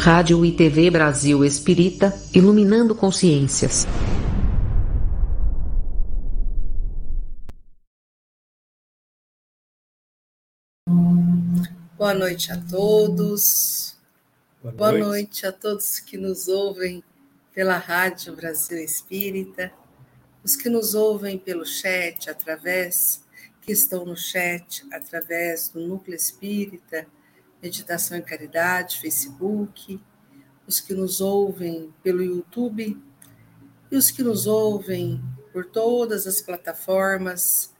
Rádio e TV Brasil Espírita, iluminando consciências. Boa noite a todos. Boa noite. Boa noite a todos que nos ouvem pela Rádio Brasil Espírita, os que nos ouvem pelo chat, através, que estão no chat, através do Núcleo Espírita, Meditação e Caridade, Facebook, os que nos ouvem pelo YouTube e os que nos ouvem por todas as plataformas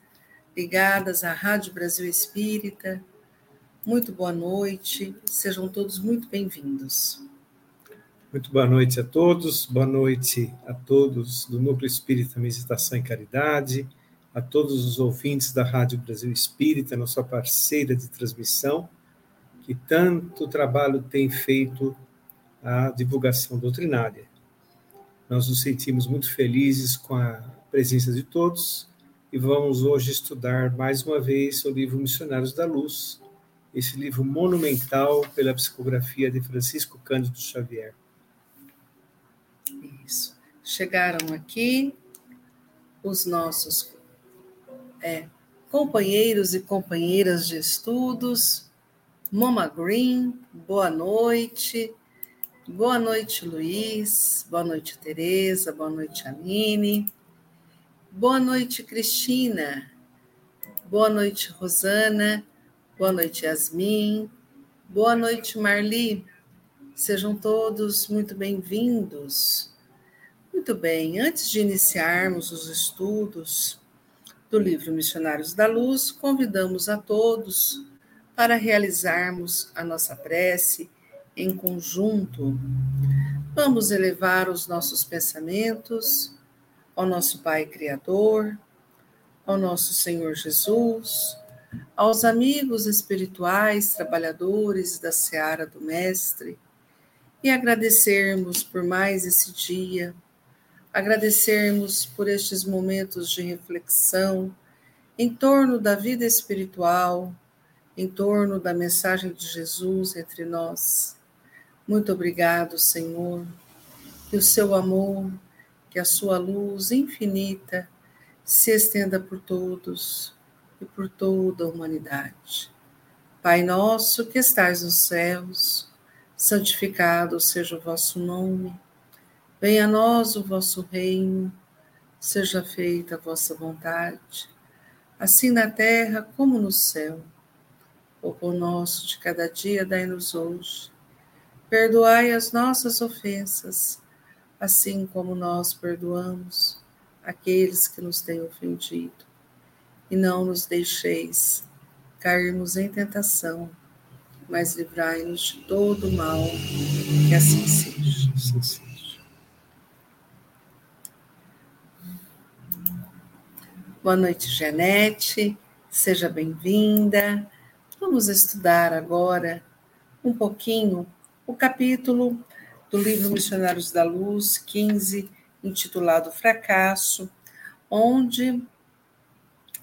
ligadas à Rádio Brasil Espírita. Muito boa noite, sejam todos muito bem-vindos. Muito boa noite a todos, boa noite a todos do Núcleo Espírita Meditação e Caridade, a todos os ouvintes da Rádio Brasil Espírita, nossa parceira de transmissão, que tanto trabalho tem feito a divulgação doutrinária. Nós nos sentimos muito felizes com a presença de todos e vamos hoje estudar mais uma vez o livro Missionários da Luz, esse livro monumental pela psicografia de Francisco Cândido Xavier. Isso. Chegaram aqui os nossos é, companheiros e companheiras de estudos. Mama Green, boa noite. Boa noite, Luiz. Boa noite, Tereza. Boa noite, Aline. Boa noite, Cristina. Boa noite, Rosana. Boa noite, Yasmin. Boa noite, Marli. Sejam todos muito bem-vindos. Muito bem, antes de iniciarmos os estudos do livro Missionários da Luz, convidamos a todos para realizarmos a nossa prece em conjunto. Vamos elevar os nossos pensamentos ao nosso Pai Criador, ao nosso Senhor Jesus, aos amigos espirituais, trabalhadores da seara do Mestre, e agradecermos por mais esse dia agradecermos por estes momentos de reflexão em torno da vida espiritual, em torno da mensagem de Jesus entre nós. Muito obrigado, Senhor, que o seu amor, que a sua luz infinita se estenda por todos e por toda a humanidade. Pai nosso que estais nos céus, santificado seja o vosso nome. Venha a nós o vosso reino, seja feita a vossa vontade, assim na terra como no céu. O pão nosso de cada dia dai-nos hoje. Perdoai as nossas ofensas, assim como nós perdoamos aqueles que nos têm ofendido. E não nos deixeis cairmos em tentação, mas livrai-nos de todo o mal, que assim seja. Assim seja. Boa noite, Janete. Seja bem-vinda. Vamos estudar agora um pouquinho o capítulo do livro Missionários da Luz, 15, intitulado Fracasso, onde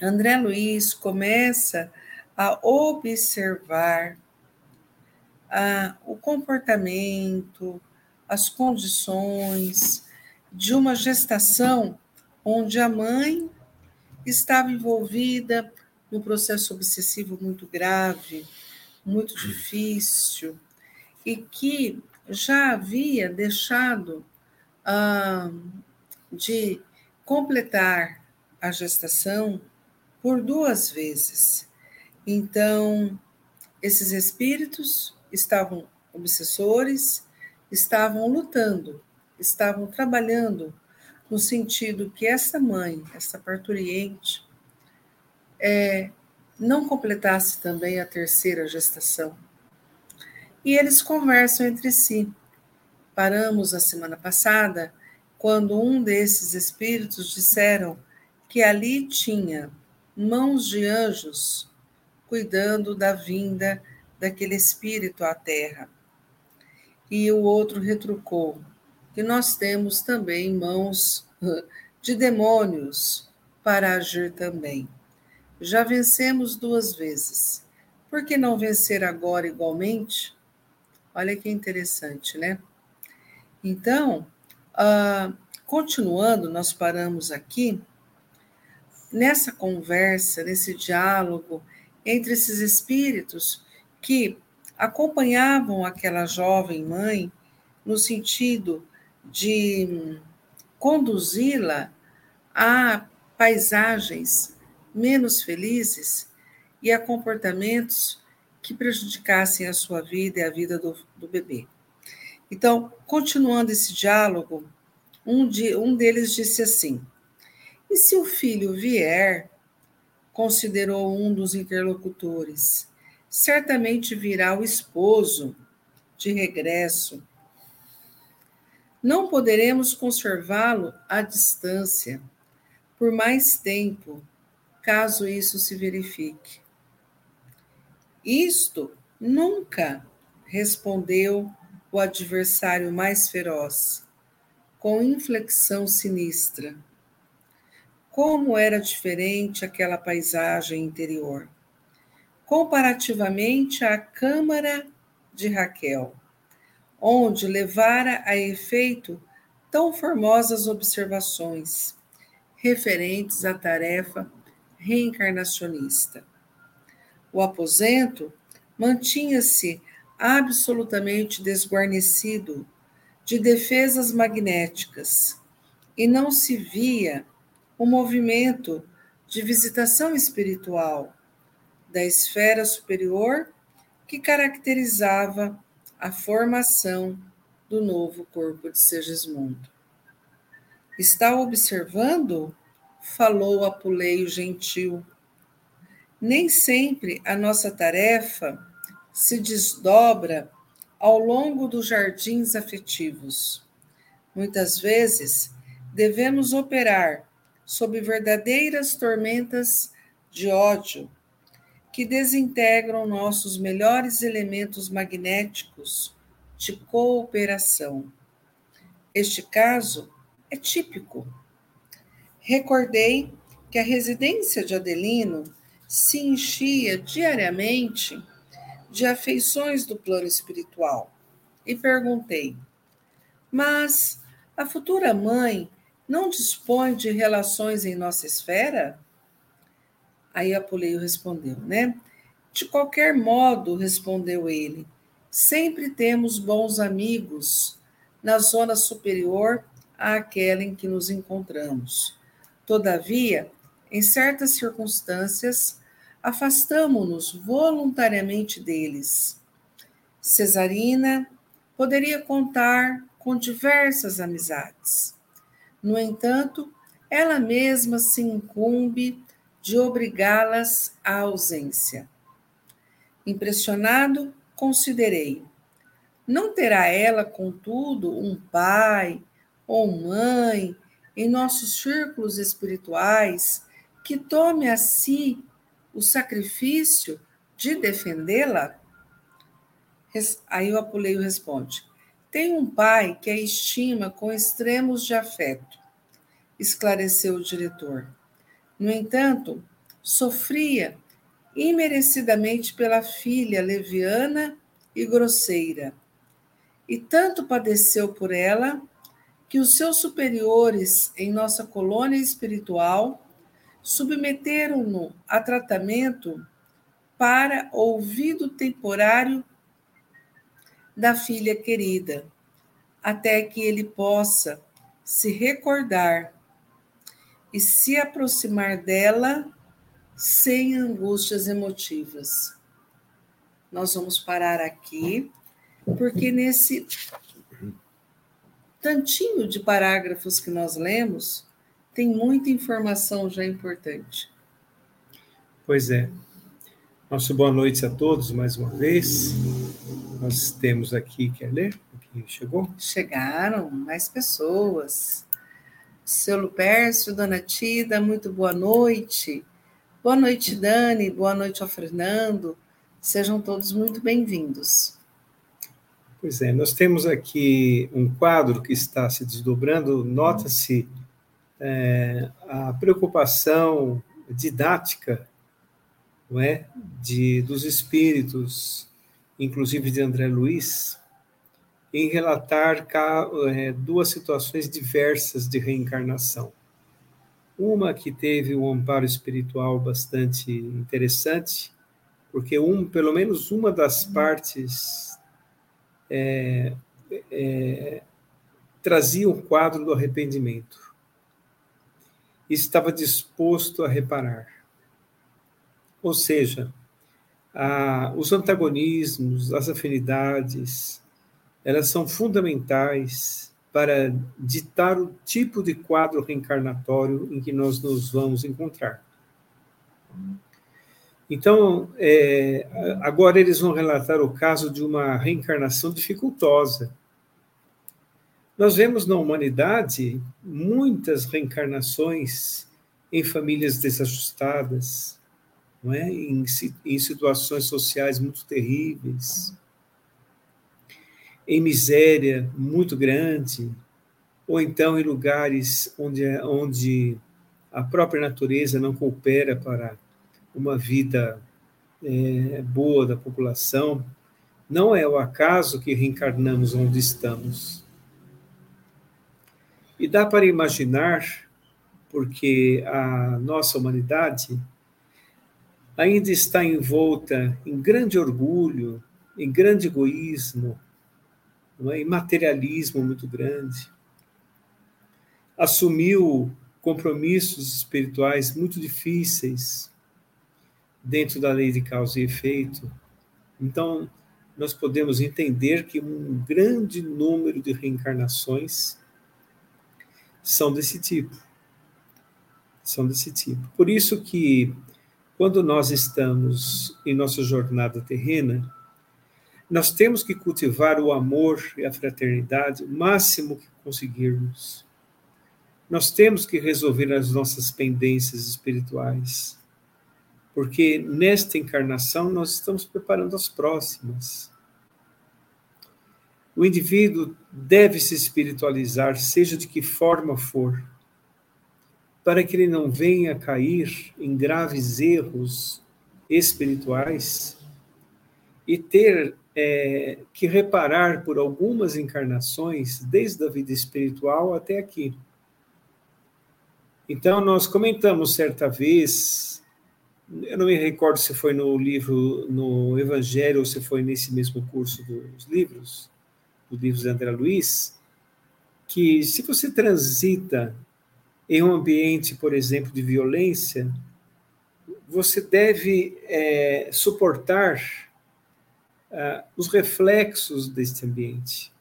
André Luiz começa a observar a, o comportamento, as condições de uma gestação onde a mãe estava envolvida num processo obsessivo muito grave, muito difícil, e que já havia deixado ah, de completar a gestação por duas vezes. Então, esses espíritos estavam obsessores, estavam lutando, estavam trabalhando no sentido que essa mãe, essa parturiente, é, não completasse também a terceira gestação. E eles conversam entre si. Paramos a semana passada quando um desses espíritos disseram que ali tinha mãos de anjos cuidando da vinda daquele espírito à terra. E o outro retrucou: que nós temos também mãos de demônios para agir também. Já vencemos duas vezes. Por que não vencer agora igualmente? Olha que interessante, né? Então, uh, continuando, nós paramos aqui nessa conversa, nesse diálogo entre esses espíritos que acompanhavam aquela jovem mãe no sentido de conduzi-la a paisagens menos felizes e a comportamentos que prejudicassem a sua vida e a vida do, do bebê. Então, continuando esse diálogo, um, de, um deles disse assim: E se o filho vier, considerou um dos interlocutores, certamente virá o esposo de regresso. Não poderemos conservá-lo à distância por mais tempo, caso isso se verifique. Isto nunca, respondeu o adversário mais feroz, com inflexão sinistra. Como era diferente aquela paisagem interior, comparativamente à câmara de Raquel, onde levara a efeito tão formosas observações referentes à tarefa reencarnacionista. O aposento mantinha-se absolutamente desguarnecido de defesas magnéticas e não se via o movimento de visitação espiritual da esfera superior que caracterizava a formação do novo corpo de Segismundo. Está observando? Falou Apuleio gentil. Nem sempre a nossa tarefa se desdobra ao longo dos jardins afetivos. Muitas vezes devemos operar sob verdadeiras tormentas de ódio que desintegram nossos melhores elementos magnéticos de cooperação. Este caso é típico. Recordei que a residência de Adelino se enchia diariamente de afeições do plano espiritual e perguntei: Mas a futura mãe não dispõe de relações em nossa esfera? Aí Apuleio respondeu, né? De qualquer modo, respondeu ele, sempre temos bons amigos na zona superior àquela em que nos encontramos. Todavia, em certas circunstâncias, afastamo-nos voluntariamente deles. Cesarina poderia contar com diversas amizades. No entanto, ela mesma se incumbe de obrigá-las à ausência. Impressionado, considerei: não terá ela, contudo, um pai ou mãe em nossos círculos espirituais que tome a si o sacrifício de defendê-la? Aí o Apuleio responde: Tem um pai que a estima com extremos de afeto, esclareceu o diretor. No entanto, sofria imerecidamente pela filha leviana e grosseira, e tanto padeceu por ela que os seus superiores em nossa colônia espiritual submeteram-no a tratamento para ouvido temporário da filha querida, até que ele possa se recordar e se aproximar dela sem angústias emotivas. Nós vamos parar aqui, porque nesse tantinho de parágrafos que nós lemos, tem muita informação já importante. Pois é. Nossa boa noite a todos mais uma vez. Nós temos aqui, quer ler? Aqui chegou? Chegaram mais pessoas. Seu Lupércio, Dona Tida, muito boa noite. Boa noite, Dani. Boa noite ao Fernando. Sejam todos muito bem-vindos. Pois é, nós temos aqui um quadro que está se desdobrando. Nota-se é, a preocupação didática não é, de, dos espíritos, inclusive de André Luiz, em relatar é, duas situações diversas de reencarnação. Uma que teve um amparo espiritual bastante interessante, porque um, pelo menos uma das partes é, é, trazia o quadro do arrependimento estava disposto a reparar. Ou seja, a, os antagonismos, as afinidades, elas são fundamentais para ditar o tipo de quadro reencarnatório em que nós nos vamos encontrar. Então, é, agora eles vão relatar o caso de uma reencarnação dificultosa. Nós vemos na humanidade muitas reencarnações em famílias desajustadas, não é? em, em situações sociais muito terríveis, em miséria muito grande, ou então em lugares onde, onde a própria natureza não coopera para uma vida é, boa da população, não é o acaso que reencarnamos onde estamos. E dá para imaginar, porque a nossa humanidade ainda está envolta em grande orgulho, em grande egoísmo, é? em materialismo muito grande. Assumiu compromissos espirituais muito difíceis dentro da lei de causa e efeito. Então, nós podemos entender que um grande número de reencarnações são desse tipo. São desse tipo. Por isso que, quando nós estamos em nossa jornada terrena, nós temos que cultivar o amor e a fraternidade o máximo que conseguirmos. Nós temos que resolver as nossas pendências espirituais, porque nesta encarnação nós estamos preparando as próximas. O indivíduo deve se espiritualizar, seja de que forma for, para que ele não venha cair em graves erros espirituais e ter é, que reparar por algumas encarnações, desde a vida espiritual até aqui. Então, nós comentamos certa vez, eu não me recordo se foi no livro, no Evangelho, ou se foi nesse mesmo curso dos livros, do livro de André Luiz, que se você transita em um ambiente, por exemplo, de violência, você deve é, suportar uh, os reflexos deste ambiente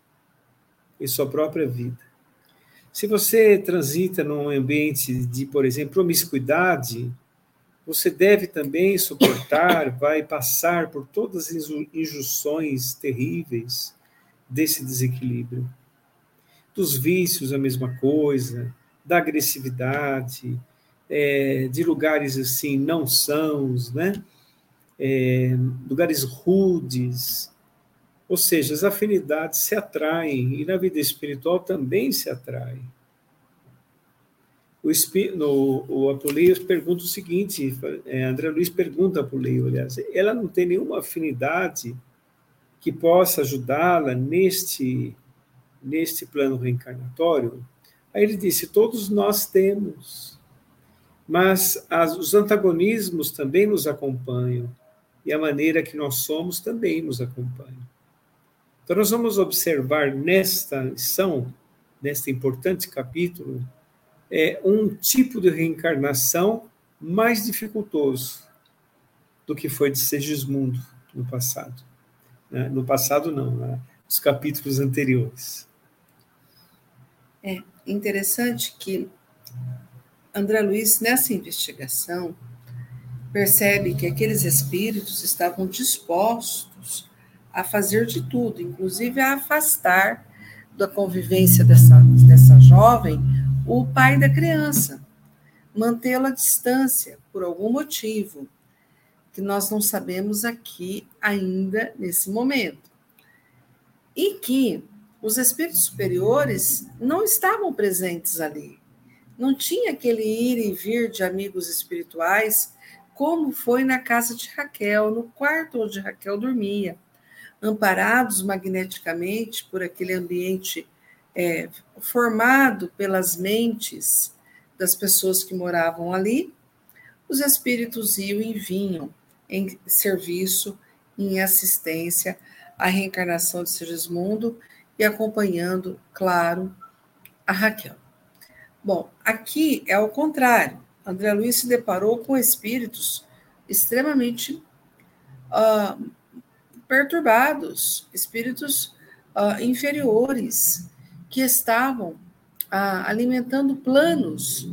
em sua própria vida. Se você transita num ambiente de, por exemplo, promiscuidade, você deve também suportar, vai passar por todas as injunções terríveis desse desequilíbrio. Dos vícios, a mesma coisa, da agressividade, é, de lugares assim não sãos, né? é, lugares rudes, ou seja, as afinidades se atraem e na vida espiritual também se atraem. O, no, o Apuleio pergunta o seguinte, é, André Luiz pergunta a Apuleio, aliás, ela não tem nenhuma afinidade que possa ajudá-la neste, neste plano reencarnatório? Aí ele disse, todos nós temos, mas as, os antagonismos também nos acompanham e a maneira que nós somos também nos acompanha. Então, nós vamos observar nesta lição, neste importante capítulo, é, um tipo de reencarnação mais dificultoso do que foi de Segismundo no passado. Né? No passado, não, né? nos capítulos anteriores. É interessante que André Luiz, nessa investigação, percebe que aqueles espíritos estavam dispostos a fazer de tudo, inclusive a afastar da convivência dessa, dessa jovem o pai da criança, mantê-la à distância por algum motivo que nós não sabemos aqui ainda nesse momento. E que os espíritos superiores não estavam presentes ali. Não tinha aquele ir e vir de amigos espirituais como foi na casa de Raquel, no quarto onde Raquel dormia. amparados magneticamente por aquele ambiente é, formado pelas mentes das pessoas que moravam ali, os espíritos iam e vinham em serviço, em assistência à reencarnação de Sigismundo e acompanhando, claro, a Raquel. Bom, aqui é o contrário. André Luiz se deparou com espíritos extremamente uh, perturbados, espíritos uh, inferiores, que estavam uh, alimentando planos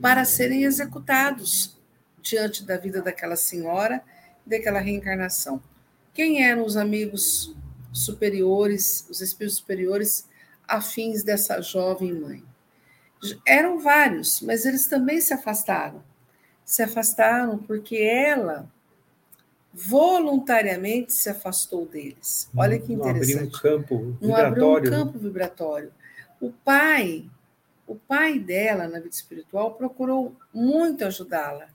para serem executados diante da vida daquela senhora daquela reencarnação. Quem eram os amigos superiores, os espíritos superiores afins dessa jovem mãe? Eram vários, mas eles também se afastaram. Se afastaram porque ela voluntariamente se afastou deles. Olha que interessante. Não abriu um campo vibratório. Não abriu um campo vibratório. O pai, o pai dela na vida espiritual procurou muito ajudá-la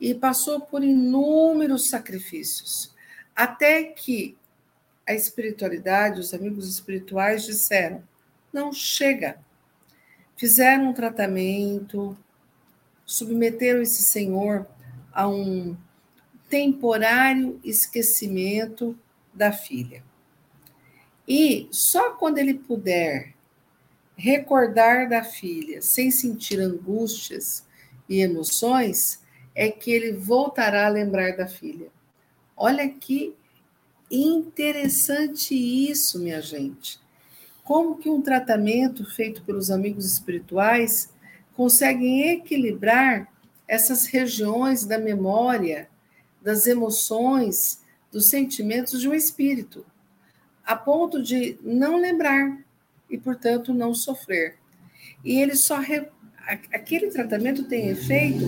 e passou por inúmeros sacrifícios, até que a espiritualidade, os amigos espirituais disseram: não chega. Fizeram um tratamento, submeteram esse senhor a um temporário esquecimento da filha. E só quando ele puder recordar da filha sem sentir angústias e emoções, é que ele voltará a lembrar da filha. Olha que interessante isso, minha gente. Como que um tratamento feito pelos amigos espirituais consegue equilibrar essas regiões da memória das emoções, dos sentimentos de um espírito, a ponto de não lembrar e, portanto, não sofrer. E ele só re... aquele tratamento tem efeito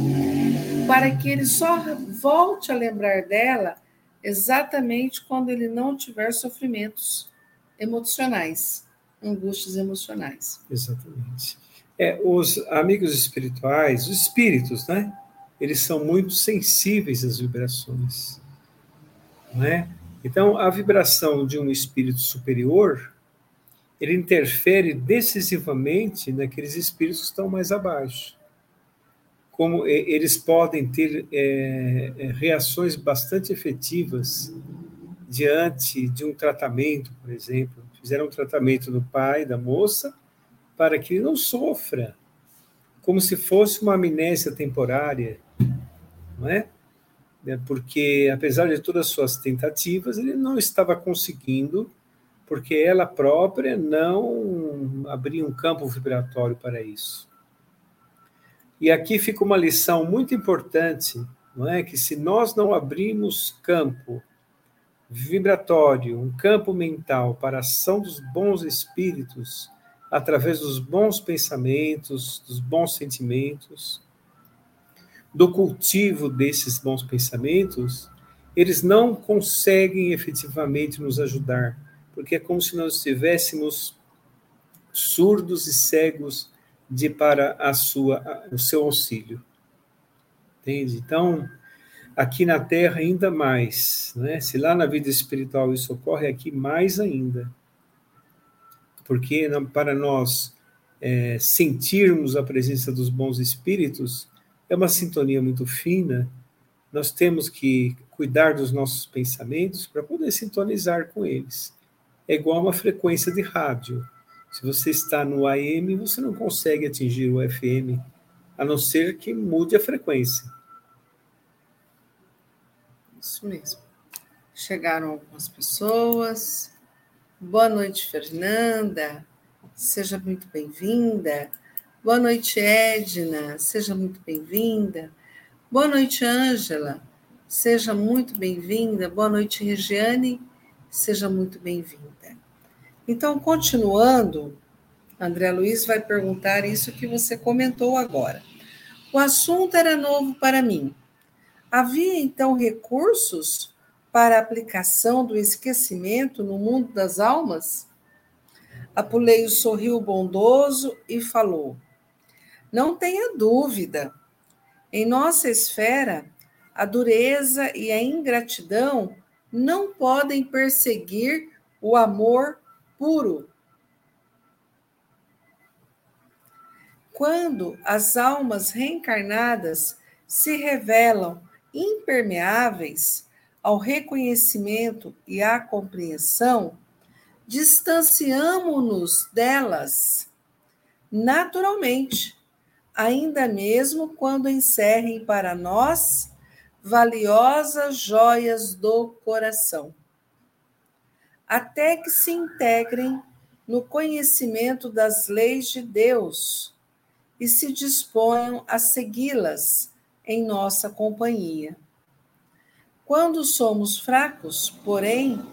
para que ele só volte a lembrar dela exatamente quando ele não tiver sofrimentos emocionais, angústias emocionais. Exatamente. É, os amigos espirituais, os espíritos, né? Eles são muito sensíveis às vibrações. Não é? Então, a vibração de um espírito superior, ele interfere decisivamente naqueles espíritos que estão mais abaixo. Como eles podem ter é, é, reações bastante efetivas diante de um tratamento, por exemplo. Fizeram um tratamento no pai da moça para que ele não sofra, como se fosse uma amnésia temporária não é? é? Porque, apesar de todas as suas tentativas, ele não estava conseguindo, porque ela própria não abria um campo vibratório para isso. E aqui fica uma lição muito importante, não é? Que se nós não abrirmos campo vibratório, um campo mental para a ação dos bons espíritos, através dos bons pensamentos, dos bons sentimentos, do cultivo desses bons pensamentos, eles não conseguem efetivamente nos ajudar, porque é como se nós estivéssemos surdos e cegos de para a sua o seu auxílio. Entende? Então, aqui na Terra ainda mais, né? Se lá na vida espiritual isso ocorre, aqui mais ainda. Porque para nós é, sentirmos a presença dos bons espíritos, é uma sintonia muito fina. Nós temos que cuidar dos nossos pensamentos para poder sintonizar com eles. É igual uma frequência de rádio. Se você está no AM, você não consegue atingir o FM, a não ser que mude a frequência. Isso mesmo. Chegaram algumas pessoas. Boa noite, Fernanda. Seja muito bem-vinda. Boa noite, Edna. Seja muito bem-vinda. Boa noite, Ângela. Seja muito bem-vinda. Boa noite, Regiane. Seja muito bem-vinda. Então, continuando, André Luiz vai perguntar isso que você comentou agora. O assunto era novo para mim. Havia então recursos para a aplicação do esquecimento no mundo das almas? Apuleio sorriu bondoso e falou: não tenha dúvida. Em nossa esfera, a dureza e a ingratidão não podem perseguir o amor puro. Quando as almas reencarnadas se revelam impermeáveis ao reconhecimento e à compreensão, distanciamo-nos delas naturalmente, ainda mesmo quando encerrem para nós valiosas joias do coração, até que se integrem no conhecimento das leis de Deus e se disponham a segui-las em nossa companhia. Quando somos fracos, porém,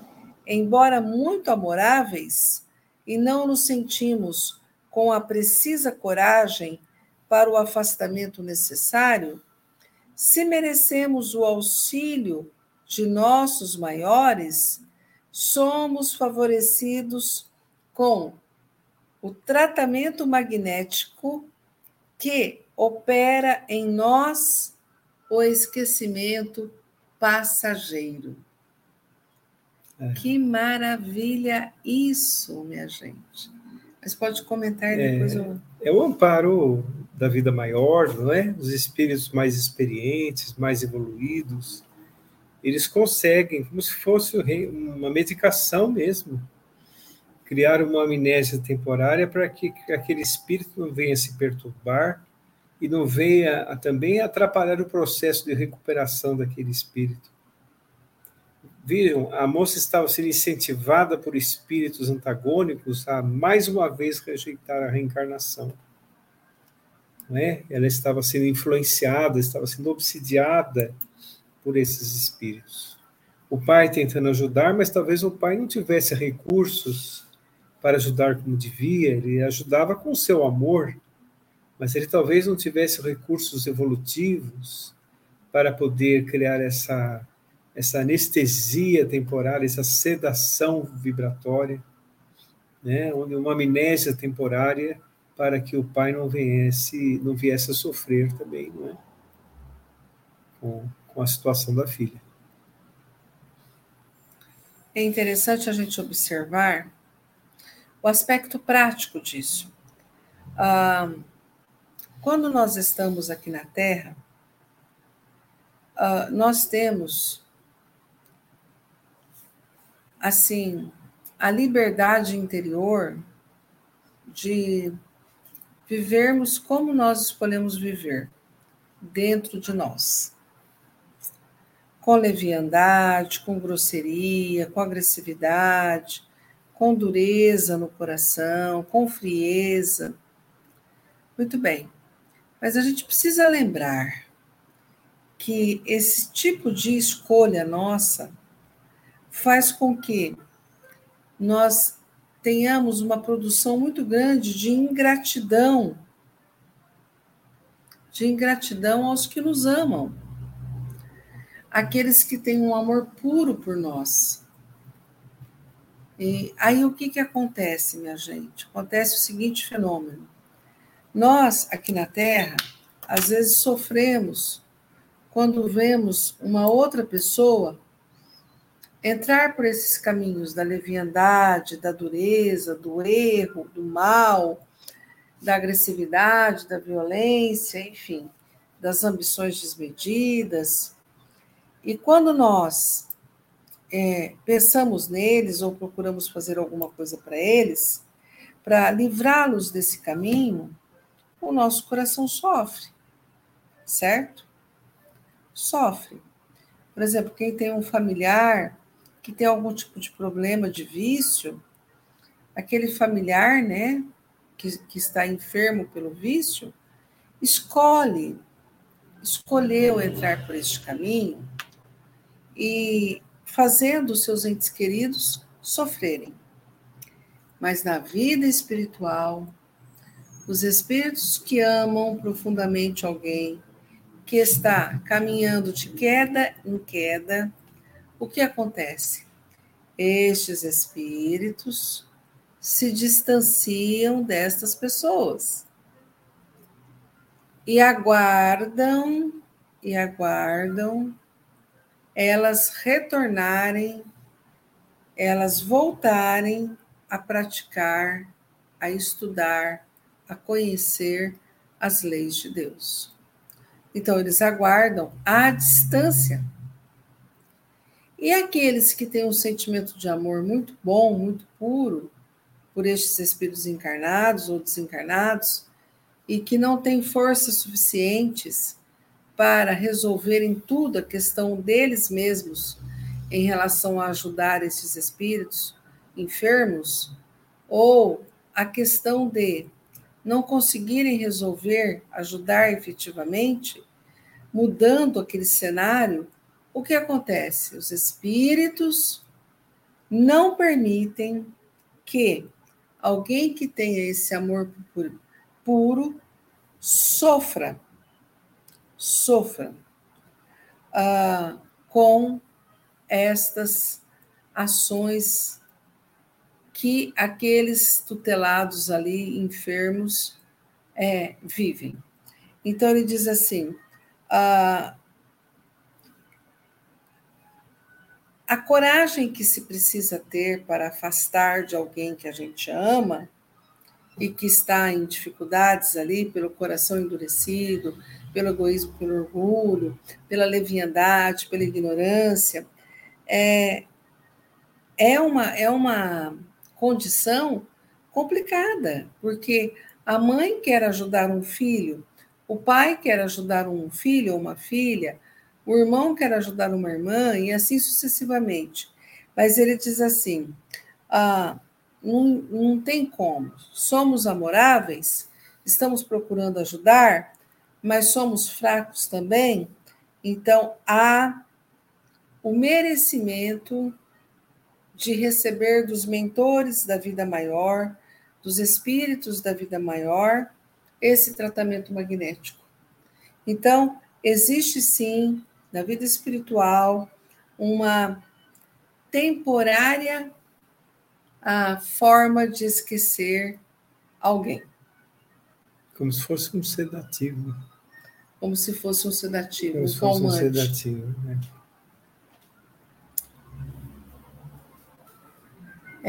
embora muito amoráveis, e não nos sentimos com a precisa coragem para o afastamento necessário, se merecemos o auxílio de nossos maiores, somos favorecidos com o tratamento magnético que opera em nós o esquecimento passageiro. É. Que maravilha isso, minha gente. Mas pode comentar é, depois. É, eu... é o amparo da vida maior, não é? Os espíritos mais experientes, mais evoluídos, eles conseguem, como se fosse uma medicação mesmo, criar uma amnésia temporária para que aquele espírito não venha se perturbar e não venha a, também atrapalhar o processo de recuperação daquele espírito. Viram, a moça estava sendo incentivada por espíritos antagônicos a mais uma vez rejeitar a reencarnação. é? Ela estava sendo influenciada, estava sendo obsidiada por esses espíritos. O pai tentando ajudar, mas talvez o pai não tivesse recursos para ajudar como devia, ele ajudava com seu amor, mas ele talvez não tivesse recursos evolutivos para poder criar essa, essa anestesia temporária, essa sedação vibratória, né, uma amnésia temporária para que o pai não viesse, não viesse a sofrer também, não é? Com, com a situação da filha. É interessante a gente observar o aspecto prático disso. Ah, quando nós estamos aqui na Terra, uh, nós temos, assim, a liberdade interior de vivermos como nós escolhemos viver dentro de nós. Com leviandade, com grosseria, com agressividade, com dureza no coração, com frieza. Muito bem. Mas a gente precisa lembrar que esse tipo de escolha nossa faz com que nós tenhamos uma produção muito grande de ingratidão, de ingratidão aos que nos amam, aqueles que têm um amor puro por nós. E aí o que, que acontece, minha gente? Acontece o seguinte fenômeno nós, aqui na Terra, às vezes sofremos quando vemos uma outra pessoa entrar por esses caminhos da leviandade, da dureza, do erro, do mal, da agressividade, da violência, enfim, das ambições desmedidas. E quando nós é, pensamos neles ou procuramos fazer alguma coisa para eles, para livrá-los desse caminho, o nosso coração sofre, certo? Sofre. Por exemplo, quem tem um familiar que tem algum tipo de problema de vício, aquele familiar, né, que, que está enfermo pelo vício, escolhe, escolheu entrar por este caminho e fazendo os seus entes queridos sofrerem. Mas na vida espiritual, os espíritos que amam profundamente alguém que está caminhando de queda em queda, o que acontece? Estes espíritos se distanciam destas pessoas e aguardam e aguardam elas retornarem, elas voltarem a praticar, a estudar, a conhecer as leis de Deus. Então, eles aguardam à distância. E aqueles que têm um sentimento de amor muito bom, muito puro, por estes espíritos encarnados ou desencarnados, e que não têm forças suficientes para resolverem tudo a questão deles mesmos em relação a ajudar esses espíritos enfermos, ou a questão de não conseguirem resolver, ajudar efetivamente, mudando aquele cenário, o que acontece? Os espíritos não permitem que alguém que tenha esse amor puro, sofra, sofra uh, com estas ações que aqueles tutelados ali, enfermos, é, vivem. Então, ele diz assim: a, a coragem que se precisa ter para afastar de alguém que a gente ama e que está em dificuldades ali, pelo coração endurecido, pelo egoísmo, pelo orgulho, pela leviandade, pela ignorância, é, é, uma, é uma condição complicada, porque a mãe quer ajudar um filho, o pai quer ajudar um filho ou uma filha, o irmão quer ajudar uma irmã, e assim sucessivamente. Mas ele diz assim: ah, não, não tem como. Somos amoráveis, estamos procurando ajudar, mas somos fracos também. Então, há o merecimento de receber dos mentores da vida maior, dos espíritos da vida maior, esse tratamento magnético. Então, existe sim, na vida espiritual, uma temporária a forma de esquecer alguém. Como se fosse um sedativo. Como se fosse um sedativo, Como um se fosse um sedativo. Né?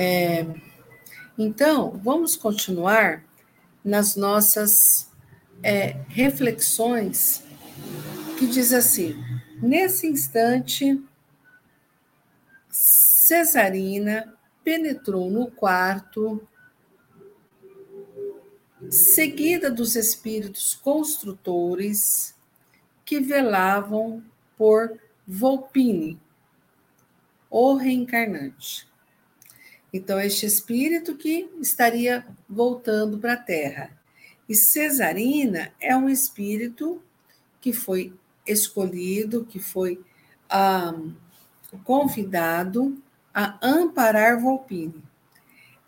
É, então, vamos continuar nas nossas é, reflexões, que diz assim: nesse instante, Cesarina penetrou no quarto, seguida dos espíritos construtores que velavam por Volpine, o reencarnante. Então, este espírito que estaria voltando para a Terra. E Cesarina é um espírito que foi escolhido, que foi ah, convidado a amparar Volpine.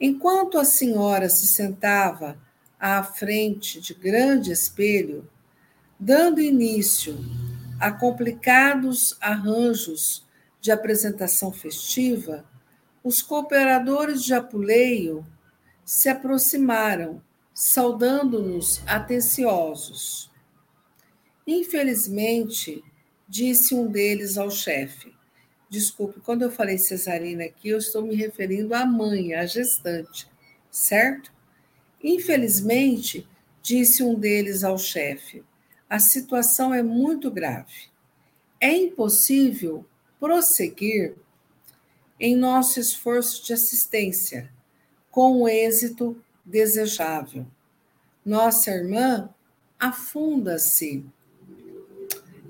Enquanto a senhora se sentava à frente de grande espelho, dando início a complicados arranjos de apresentação festiva, os cooperadores de Apuleio se aproximaram, saudando-nos atenciosos. Infelizmente, disse um deles ao chefe: Desculpe, quando eu falei cesarina aqui, eu estou me referindo à mãe, à gestante, certo? Infelizmente, disse um deles ao chefe, a situação é muito grave. É impossível prosseguir em nosso esforço de assistência, com o êxito desejável. Nossa irmã afunda-se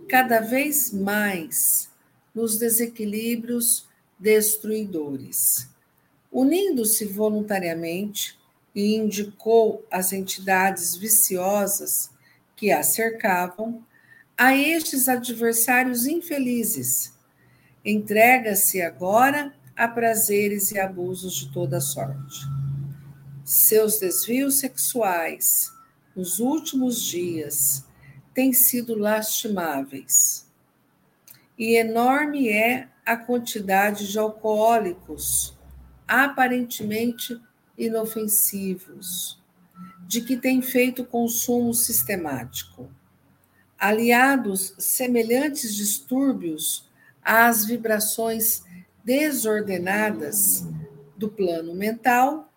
cada vez mais nos desequilíbrios destruidores. Unindo-se voluntariamente, e indicou as entidades viciosas que a cercavam, a estes adversários infelizes. Entrega-se agora a prazeres e abusos de toda sorte. Seus desvios sexuais nos últimos dias têm sido lastimáveis. E enorme é a quantidade de alcoólicos aparentemente inofensivos, de que tem feito consumo sistemático. Aliados semelhantes distúrbios às vibrações desordenadas do plano mental,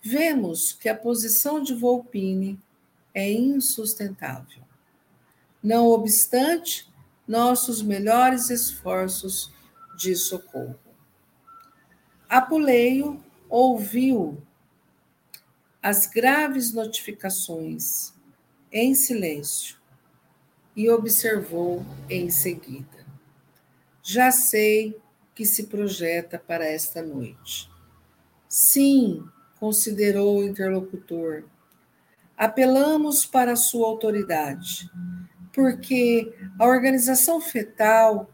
vemos que a posição de Volpine é insustentável. Não obstante nossos melhores esforços de socorro. Apuleio ouviu as graves notificações em silêncio e observou em seguida. Já sei que se projeta para esta noite. Sim, considerou o interlocutor. Apelamos para a sua autoridade, porque a organização fetal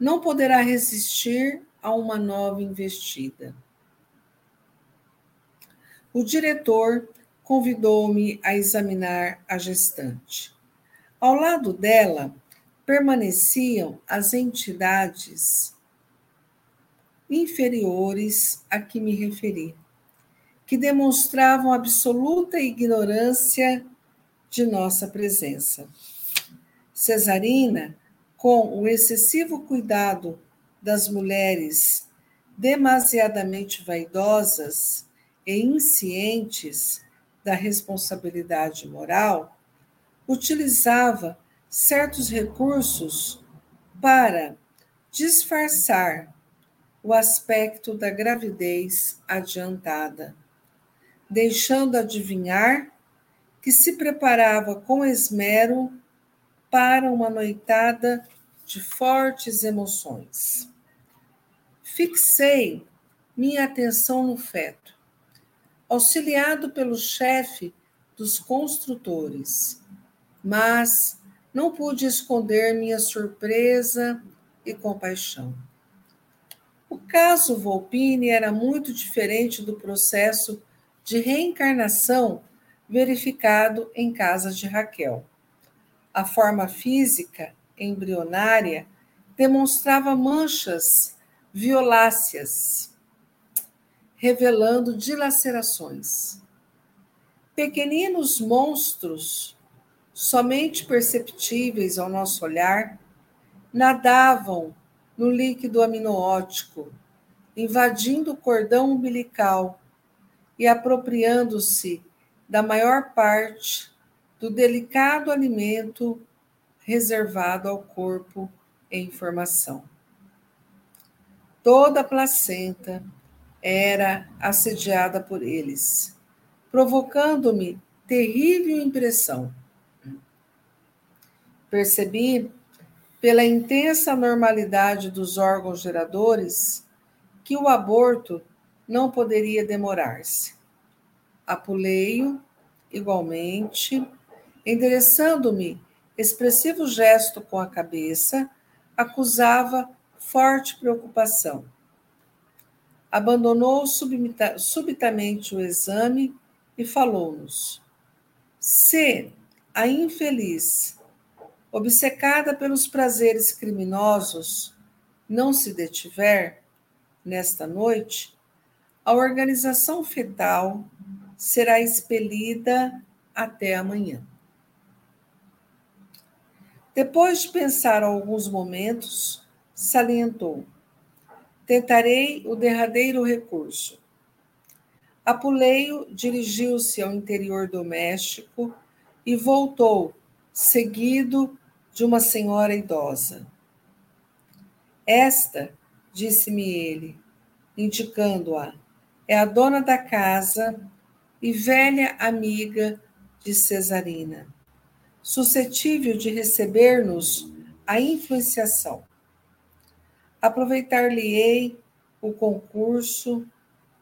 não poderá resistir a uma nova investida. O diretor convidou-me a examinar a gestante. Ao lado dela permaneciam as entidades inferiores a que me referi, que demonstravam absoluta ignorância de nossa presença. Cesarina, com o excessivo cuidado das mulheres demasiadamente vaidosas e inscientes da responsabilidade moral, utilizava certos recursos para disfarçar o aspecto da gravidez adiantada, deixando adivinhar que se preparava com esmero para uma noitada de fortes emoções. Fixei minha atenção no feto, auxiliado pelo chefe dos construtores, mas não pude esconder minha surpresa e compaixão. O caso Volpini era muito diferente do processo de reencarnação verificado em casa de Raquel. A forma física embrionária demonstrava manchas violáceas, revelando dilacerações. Pequeninos monstros, somente perceptíveis ao nosso olhar, nadavam no líquido aminoótico, invadindo o cordão umbilical e apropriando-se da maior parte do delicado alimento reservado ao corpo em formação. Toda a placenta era assediada por eles, provocando-me terrível impressão. Percebi pela intensa normalidade dos órgãos geradores, que o aborto não poderia demorar-se. Apuleio, igualmente, endereçando-me expressivo gesto com a cabeça, acusava forte preocupação. Abandonou subitamente o exame e falou-nos: Se a infeliz obcecada pelos prazeres criminosos, não se detiver nesta noite, a organização fetal será expelida até amanhã. Depois de pensar alguns momentos, salientou: Tentarei o derradeiro recurso. Apuleio dirigiu-se ao interior doméstico e voltou seguido de uma senhora idosa. Esta, disse-me ele, indicando-a, é a dona da casa e velha amiga de Cesarina, suscetível de receber-nos a influenciação. Aproveitar-lhe-ei o concurso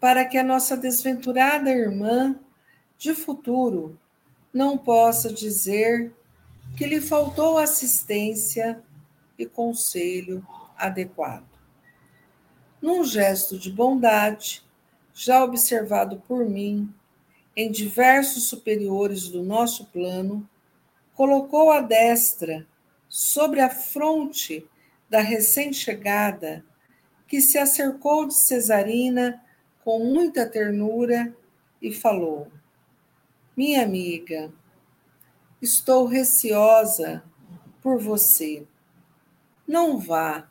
para que a nossa desventurada irmã de futuro não possa dizer que lhe faltou assistência e conselho adequado. Num gesto de bondade, já observado por mim em diversos superiores do nosso plano, colocou a destra sobre a fronte da recém-chegada, que se acercou de Cesarina com muita ternura e falou: Minha amiga, Estou receosa por você. Não vá.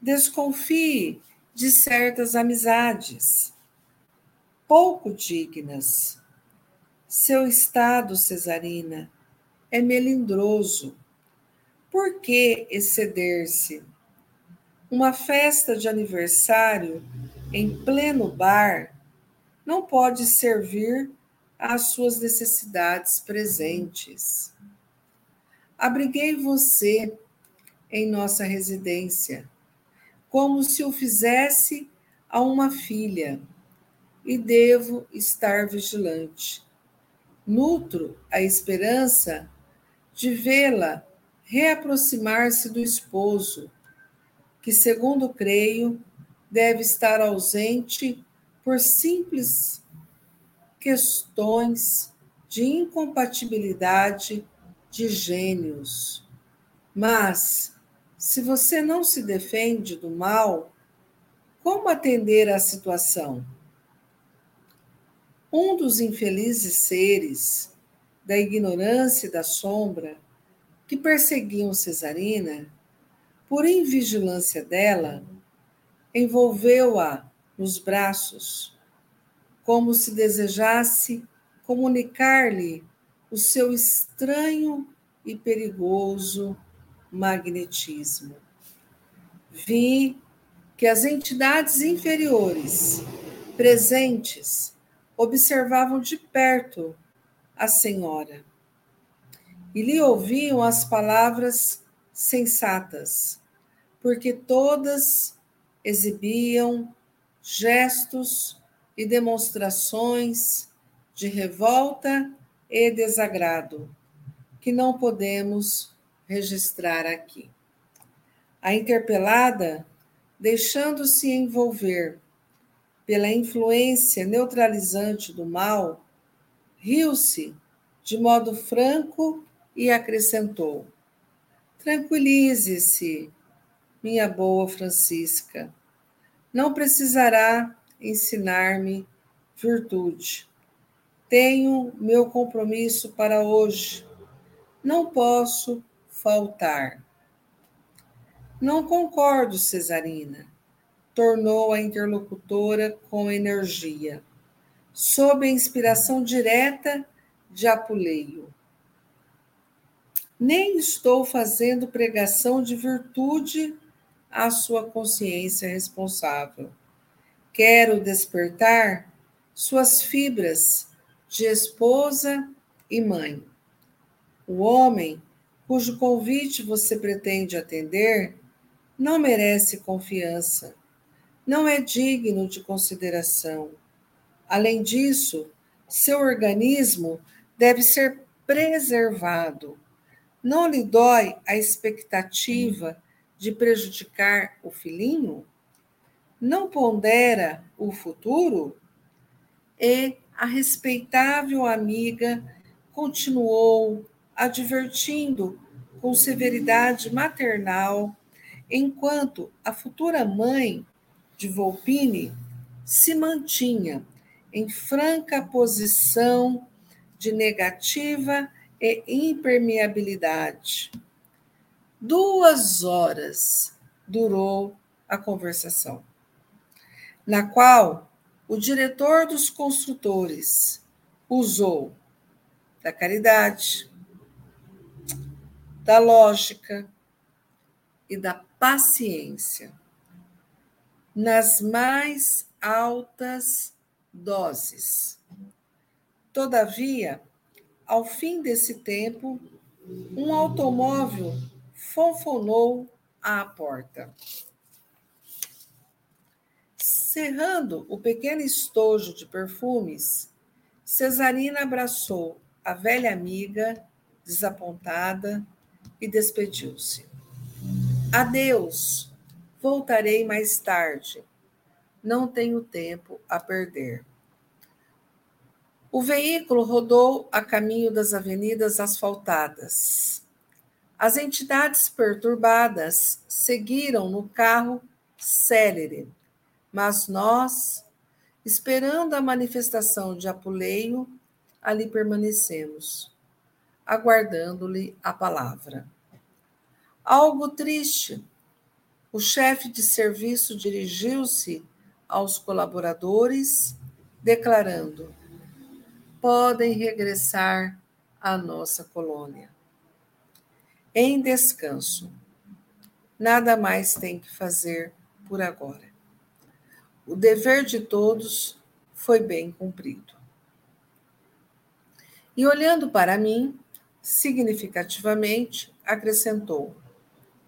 Desconfie de certas amizades pouco dignas. Seu estado, Cesarina, é melindroso. Por que exceder-se? Uma festa de aniversário em pleno bar não pode servir às suas necessidades presentes. Abriguei você em nossa residência, como se o fizesse a uma filha, e devo estar vigilante. Nutro a esperança de vê-la reaproximar-se do esposo, que, segundo creio, deve estar ausente por simples questões de incompatibilidade de gênios. Mas, se você não se defende do mal, como atender à situação? Um dos infelizes seres da ignorância e da sombra que perseguiam Cesarina, por invigilância dela, envolveu-a nos braços, como se desejasse comunicar-lhe o seu estranho e perigoso magnetismo. Vi que as entidades inferiores presentes observavam de perto a senhora e lhe ouviam as palavras sensatas, porque todas exibiam gestos e demonstrações de revolta e desagrado que não podemos registrar aqui. A interpelada, deixando-se envolver pela influência neutralizante do mal, riu-se de modo franco e acrescentou: Tranquilize-se, minha boa Francisca. Não precisará ensinar-me virtude. Tenho meu compromisso para hoje. Não posso faltar. Não concordo, Cesarina, tornou a interlocutora com energia, sob a inspiração direta de Apuleio. Nem estou fazendo pregação de virtude à sua consciência responsável. Quero despertar suas fibras de esposa e mãe. O homem cujo convite você pretende atender não merece confiança, não é digno de consideração. Além disso, seu organismo deve ser preservado. Não lhe dói a expectativa de prejudicar o filhinho? Não pondera o futuro? E a respeitável amiga continuou advertindo com severidade maternal, enquanto a futura mãe de Volpini se mantinha em franca posição de negativa e impermeabilidade. Duas horas durou a conversação, na qual o diretor dos construtores usou da caridade, da lógica e da paciência nas mais altas doses. Todavia, ao fim desse tempo, um automóvel fonfonou à porta. Cerrando o pequeno estojo de perfumes, Cesarina abraçou a velha amiga, desapontada, e despediu-se. Adeus, voltarei mais tarde. Não tenho tempo a perder. O veículo rodou a caminho das avenidas asfaltadas. As entidades perturbadas seguiram no carro célere, mas nós, esperando a manifestação de Apuleio, ali permanecemos, aguardando-lhe a palavra. Algo triste O chefe de serviço dirigiu-se aos colaboradores, declarando: podem regressar à nossa colônia. Em descanso. Nada mais tem que fazer por agora. O dever de todos foi bem cumprido. E olhando para mim, significativamente, acrescentou: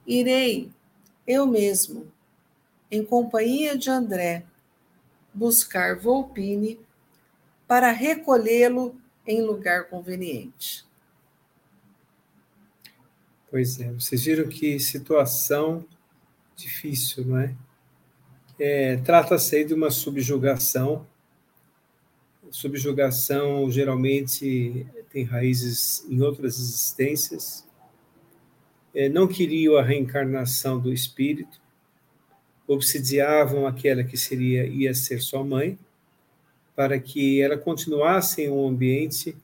Irei eu mesmo, em companhia de André, buscar Volpine para recolhê-lo em lugar conveniente. Pois é, vocês viram que situação difícil, não é? É Trata-se de uma subjugação. Subjugação geralmente tem raízes em outras existências é, não queriam a reencarnação do espírito, obsidiavam aquela que seria ia ser sua mãe, para que ela continuasse em um ambiente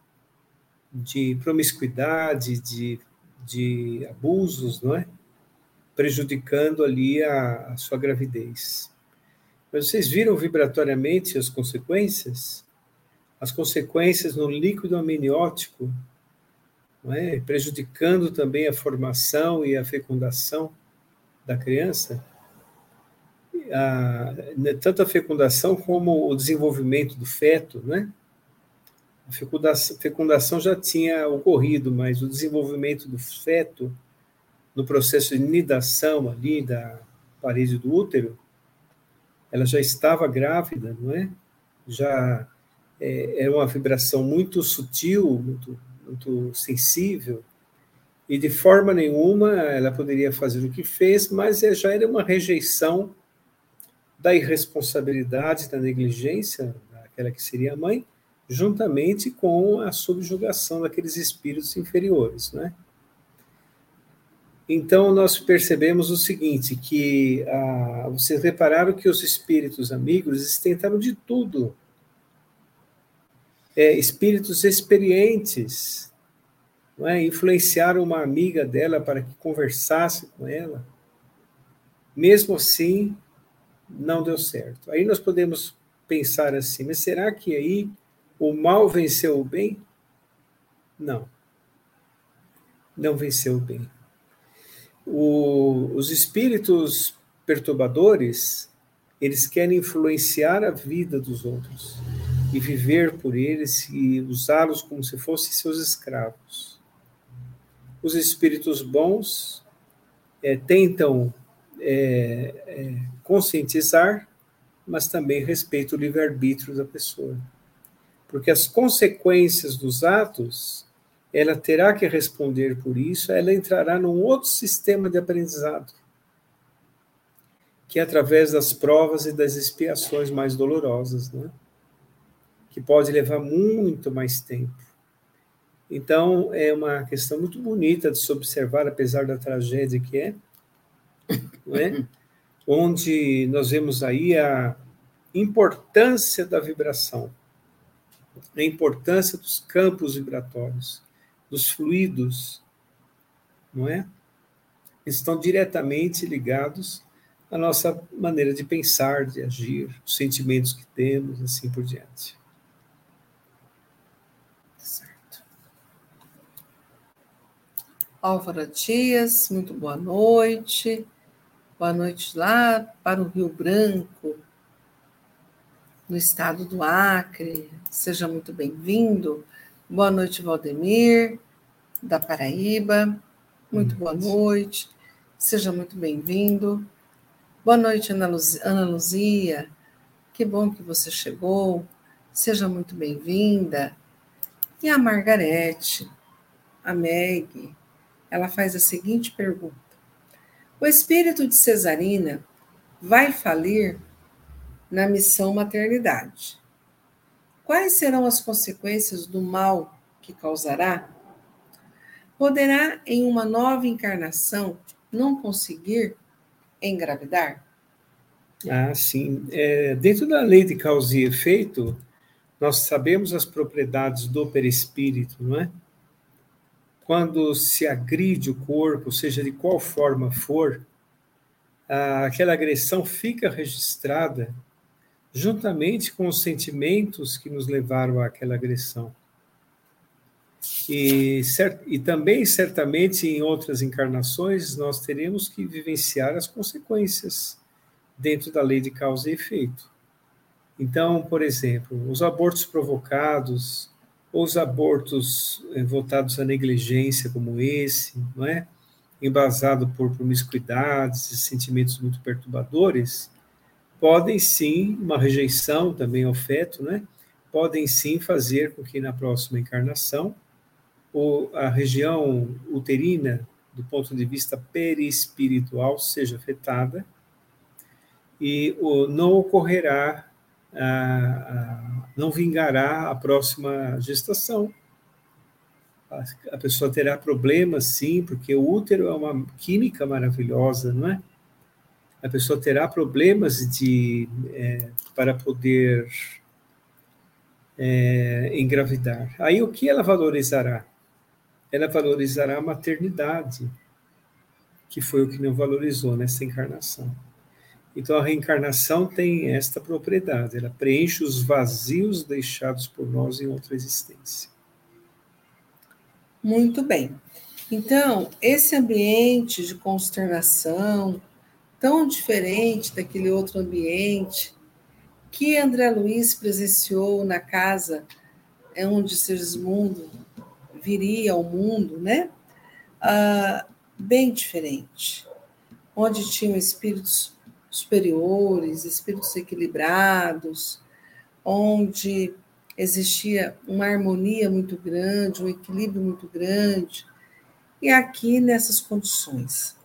de promiscuidade, de, de abusos, não é? Prejudicando ali a, a sua gravidez. Mas vocês viram vibratoriamente as consequências? As consequências no líquido amniótico é? prejudicando também a formação e a fecundação da criança, a, né, tanto a fecundação como o desenvolvimento do feto, né? A fecundação, fecundação já tinha ocorrido, mas o desenvolvimento do feto no processo de nidação ali da parede do útero, ela já estava grávida, não é? Já é, uma vibração muito sutil, muito muito sensível, e de forma nenhuma ela poderia fazer o que fez, mas é, já era uma rejeição da irresponsabilidade, da negligência, daquela que seria a mãe, juntamente com a subjugação daqueles espíritos inferiores, né? Então nós percebemos o seguinte, que ah, vocês repararam que os espíritos amigos eles tentaram de tudo é, espíritos experientes, não é? influenciaram uma amiga dela para que conversasse com ela. Mesmo assim, não deu certo. Aí nós podemos pensar assim, mas será que aí o mal venceu o bem? Não. Não venceu o bem. O, os espíritos perturbadores, eles querem influenciar a vida dos outros e viver por eles e usá-los como se fossem seus escravos. Os espíritos bons é, tentam é, é, conscientizar, mas também respeitam o livre-arbítrio da pessoa. Porque as consequências dos atos, ela terá que responder por isso, ela entrará num outro sistema de aprendizado, que é através das provas e das expiações mais dolorosas, né? que pode levar muito mais tempo. Então, é uma questão muito bonita de se observar, apesar da tragédia que é, é? onde nós vemos aí a importância da vibração, a importância dos campos vibratórios, dos fluidos, não é? Estão diretamente ligados à nossa maneira de pensar, de agir, os sentimentos que temos, assim por diante. Álvaro Dias, muito boa noite. Boa noite lá para o Rio Branco, no estado do Acre. Seja muito bem-vindo. Boa noite, Valdemir, da Paraíba. Muito boa noite. Seja muito bem-vindo. Boa noite, Ana Luzia. Ana Luzia. Que bom que você chegou. Seja muito bem-vinda. E a Margarete, a Meg, ela faz a seguinte pergunta: O espírito de Cesarina vai falir na missão maternidade. Quais serão as consequências do mal que causará? Poderá, em uma nova encarnação, não conseguir engravidar? Ah, sim. É, dentro da lei de causa e efeito, nós sabemos as propriedades do perispírito, não é? quando se agride o corpo, seja de qual forma for, aquela agressão fica registrada juntamente com os sentimentos que nos levaram àquela agressão. E, e também, certamente, em outras encarnações, nós teremos que vivenciar as consequências dentro da lei de causa e efeito. Então, por exemplo, os abortos provocados, ou os abortos eh, voltados à negligência, como esse, não é? embasado por promiscuidades e sentimentos muito perturbadores, podem sim, uma rejeição também ao feto, né? podem sim fazer com que na próxima encarnação ou a região uterina, do ponto de vista perispiritual, seja afetada e não ocorrerá, não vingará a próxima gestação. A pessoa terá problemas, sim, porque o útero é uma química maravilhosa, não é? A pessoa terá problemas de, é, para poder é, engravidar. Aí o que ela valorizará? ela valorizará a maternidade, que foi o que não valorizou nessa encarnação. Então a reencarnação tem esta propriedade, ela preenche os vazios deixados por nós em outra existência. Muito bem. Então, esse ambiente de consternação, tão diferente daquele outro ambiente que André Luiz presenciou na casa é onde Sergismundo viria ao mundo, né? Ah, bem diferente, onde tinham espíritos superiores, espíritos equilibrados, onde existia uma harmonia muito grande, um equilíbrio muito grande. E aqui nessas condições,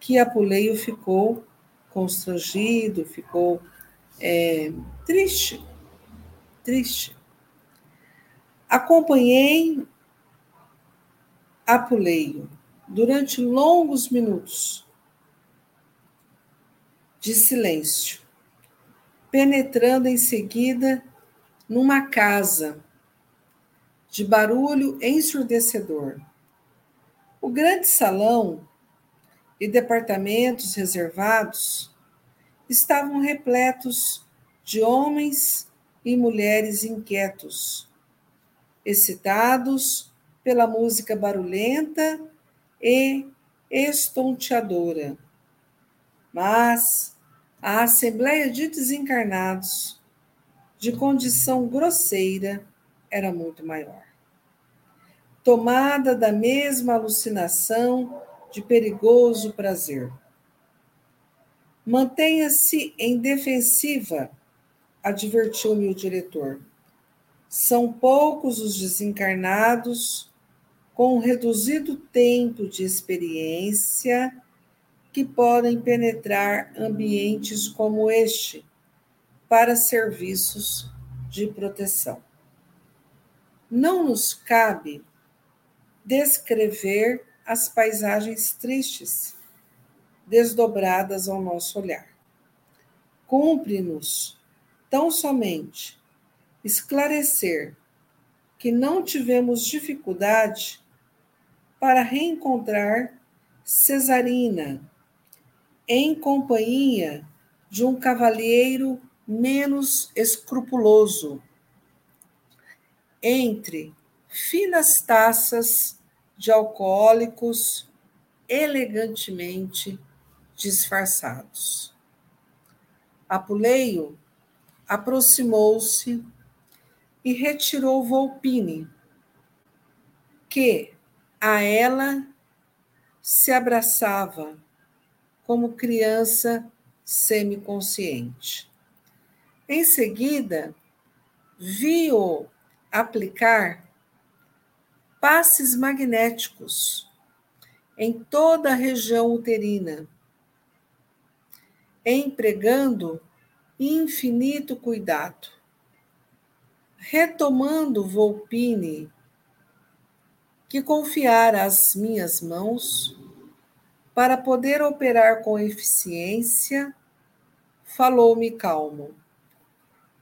que Apuleio ficou constrangido, ficou é, triste, triste. Acompanhei Apuleio, durante longos minutos de silêncio, penetrando em seguida numa casa de barulho ensurdecedor. O grande salão e departamentos reservados estavam repletos de homens e mulheres inquietos, excitados pela música barulhenta e estonteadora. Mas a Assembleia de Desencarnados, de condição grosseira, era muito maior. Tomada da mesma alucinação de perigoso prazer. Mantenha-se em defensiva, advertiu-me o diretor. São poucos os desencarnados com um reduzido tempo de experiência que podem penetrar ambientes como este para serviços de proteção. Não nos cabe descrever as paisagens tristes desdobradas ao nosso olhar. Cumpre-nos tão somente esclarecer que não tivemos dificuldade para reencontrar Cesarina, em companhia de um cavalheiro menos escrupuloso, entre finas taças de alcoólicos elegantemente disfarçados. Apuleio aproximou-se e retirou Volpine, que, a ela se abraçava como criança semiconsciente. Em seguida, viu aplicar passes magnéticos em toda a região uterina, empregando infinito cuidado. Retomando Volpine que confiara às minhas mãos para poder operar com eficiência, falou-me calmo.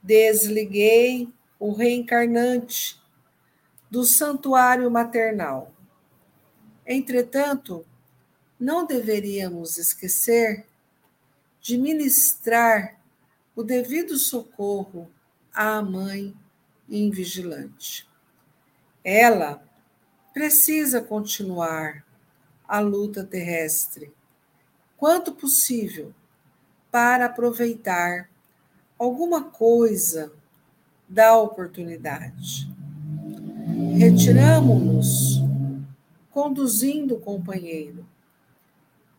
Desliguei o reencarnante do santuário maternal. Entretanto, não deveríamos esquecer de ministrar o devido socorro à mãe invigilante. Ela precisa continuar a luta terrestre, quanto possível, para aproveitar alguma coisa da oportunidade. Retiramos-nos conduzindo o companheiro,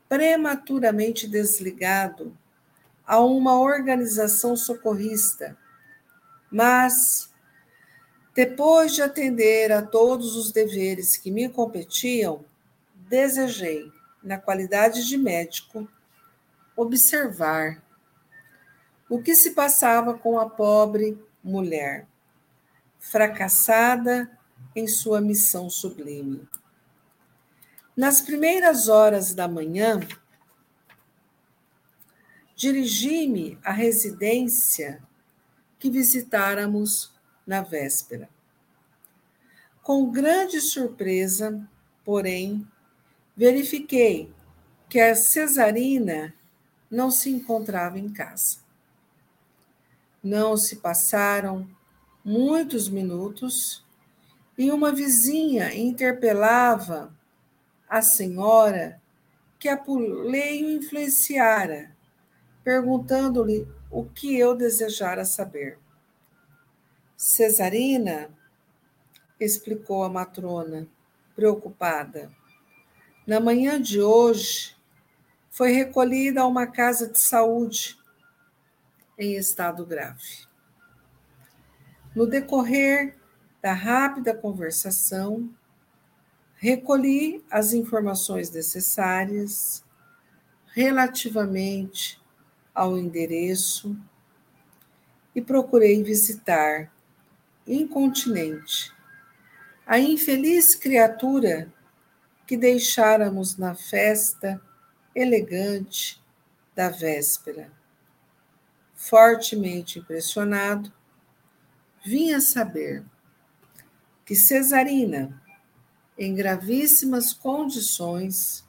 prematuramente desligado a uma organização socorrista, mas depois de atender a todos os deveres que me competiam, desejei, na qualidade de médico, observar o que se passava com a pobre mulher, fracassada em sua missão sublime. Nas primeiras horas da manhã, dirigi-me à residência que visitáramos na véspera. Com grande surpresa, porém, verifiquei que a Cesarina não se encontrava em casa. Não se passaram muitos minutos e uma vizinha interpelava a senhora que a puleio influenciara, perguntando-lhe o que eu desejara saber. Cesarina, explicou a matrona, preocupada, na manhã de hoje foi recolhida a uma casa de saúde em estado grave. No decorrer da rápida conversação, recolhi as informações necessárias relativamente ao endereço e procurei visitar incontinente a infeliz criatura que deixáramos na festa elegante da véspera. Fortemente impressionado, vinha saber que Cesarina, em gravíssimas condições,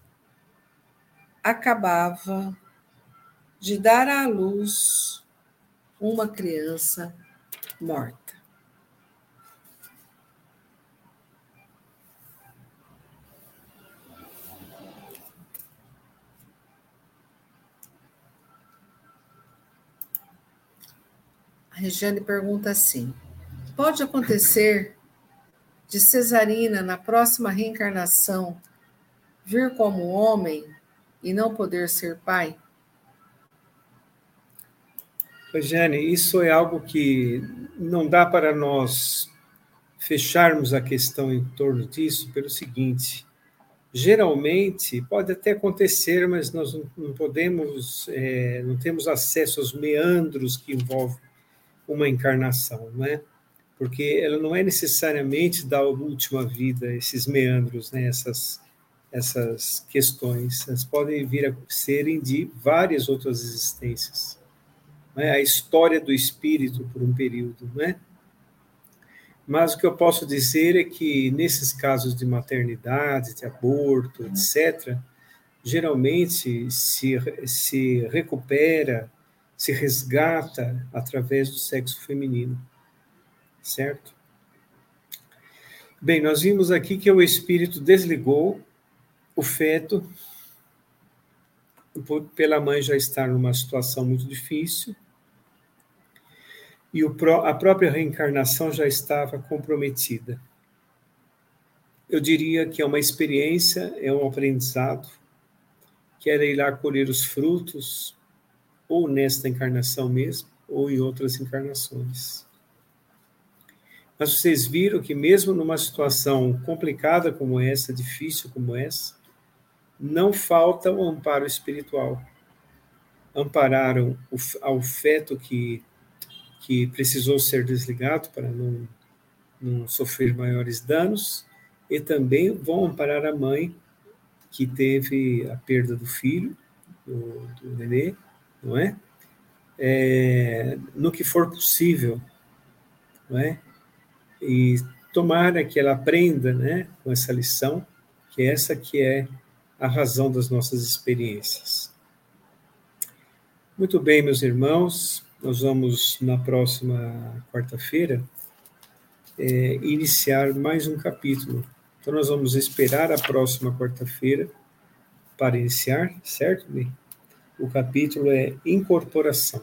acabava de dar à luz uma criança morta. A Regiane pergunta assim: pode acontecer de Cesarina, na próxima reencarnação, vir como homem e não poder ser pai? Regiane, isso é algo que não dá para nós fecharmos a questão em torno disso pelo seguinte: geralmente pode até acontecer, mas nós não podemos, é, não temos acesso aos meandros que envolvem uma encarnação, não é? Porque ela não é necessariamente da última vida, esses meandros, né? essas, essas questões. Elas podem vir a serem de várias outras existências. É? A história do espírito por um período, não é? Mas o que eu posso dizer é que nesses casos de maternidade, de aborto, etc., geralmente se, se recupera se resgata através do sexo feminino, certo? Bem, nós vimos aqui que o espírito desligou o feto pela mãe já estar numa situação muito difícil e a própria reencarnação já estava comprometida. Eu diria que é uma experiência, é um aprendizado, que era ir lá colher os frutos ou nesta encarnação mesmo, ou em outras encarnações. Mas vocês viram que, mesmo numa situação complicada como essa, difícil como essa, não falta o amparo espiritual. Ampararam o, ao feto que, que precisou ser desligado para não, não sofrer maiores danos, e também vão amparar a mãe que teve a perda do filho, do, do nenê, não é? é? no que for possível, não é? E tomara que ela aprenda, né, com essa lição, que essa que é a razão das nossas experiências. Muito bem, meus irmãos, nós vamos na próxima quarta-feira é, iniciar mais um capítulo. Então, nós vamos esperar a próxima quarta-feira para iniciar, certo? O capítulo é Incorporação,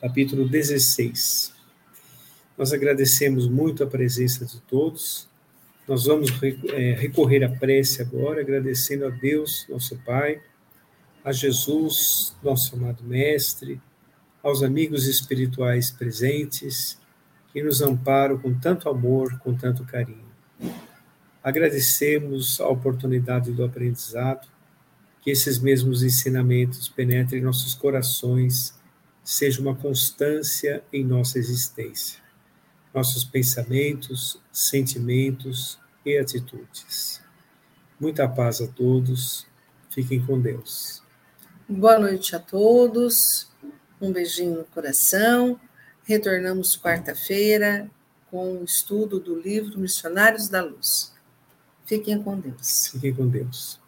capítulo 16. Nós agradecemos muito a presença de todos. Nós vamos é, recorrer à prece agora, agradecendo a Deus, nosso Pai, a Jesus, nosso amado Mestre, aos amigos espirituais presentes que nos amparam com tanto amor, com tanto carinho. Agradecemos a oportunidade do aprendizado, que esses mesmos ensinamentos penetrem em nossos corações, seja uma constância em nossa existência, nossos pensamentos, sentimentos e atitudes. Muita paz a todos, fiquem com Deus. Boa noite a todos, um beijinho no coração. Retornamos quarta-feira com o estudo do livro Missionários da Luz. Fiquem com Deus. Fiquem com Deus.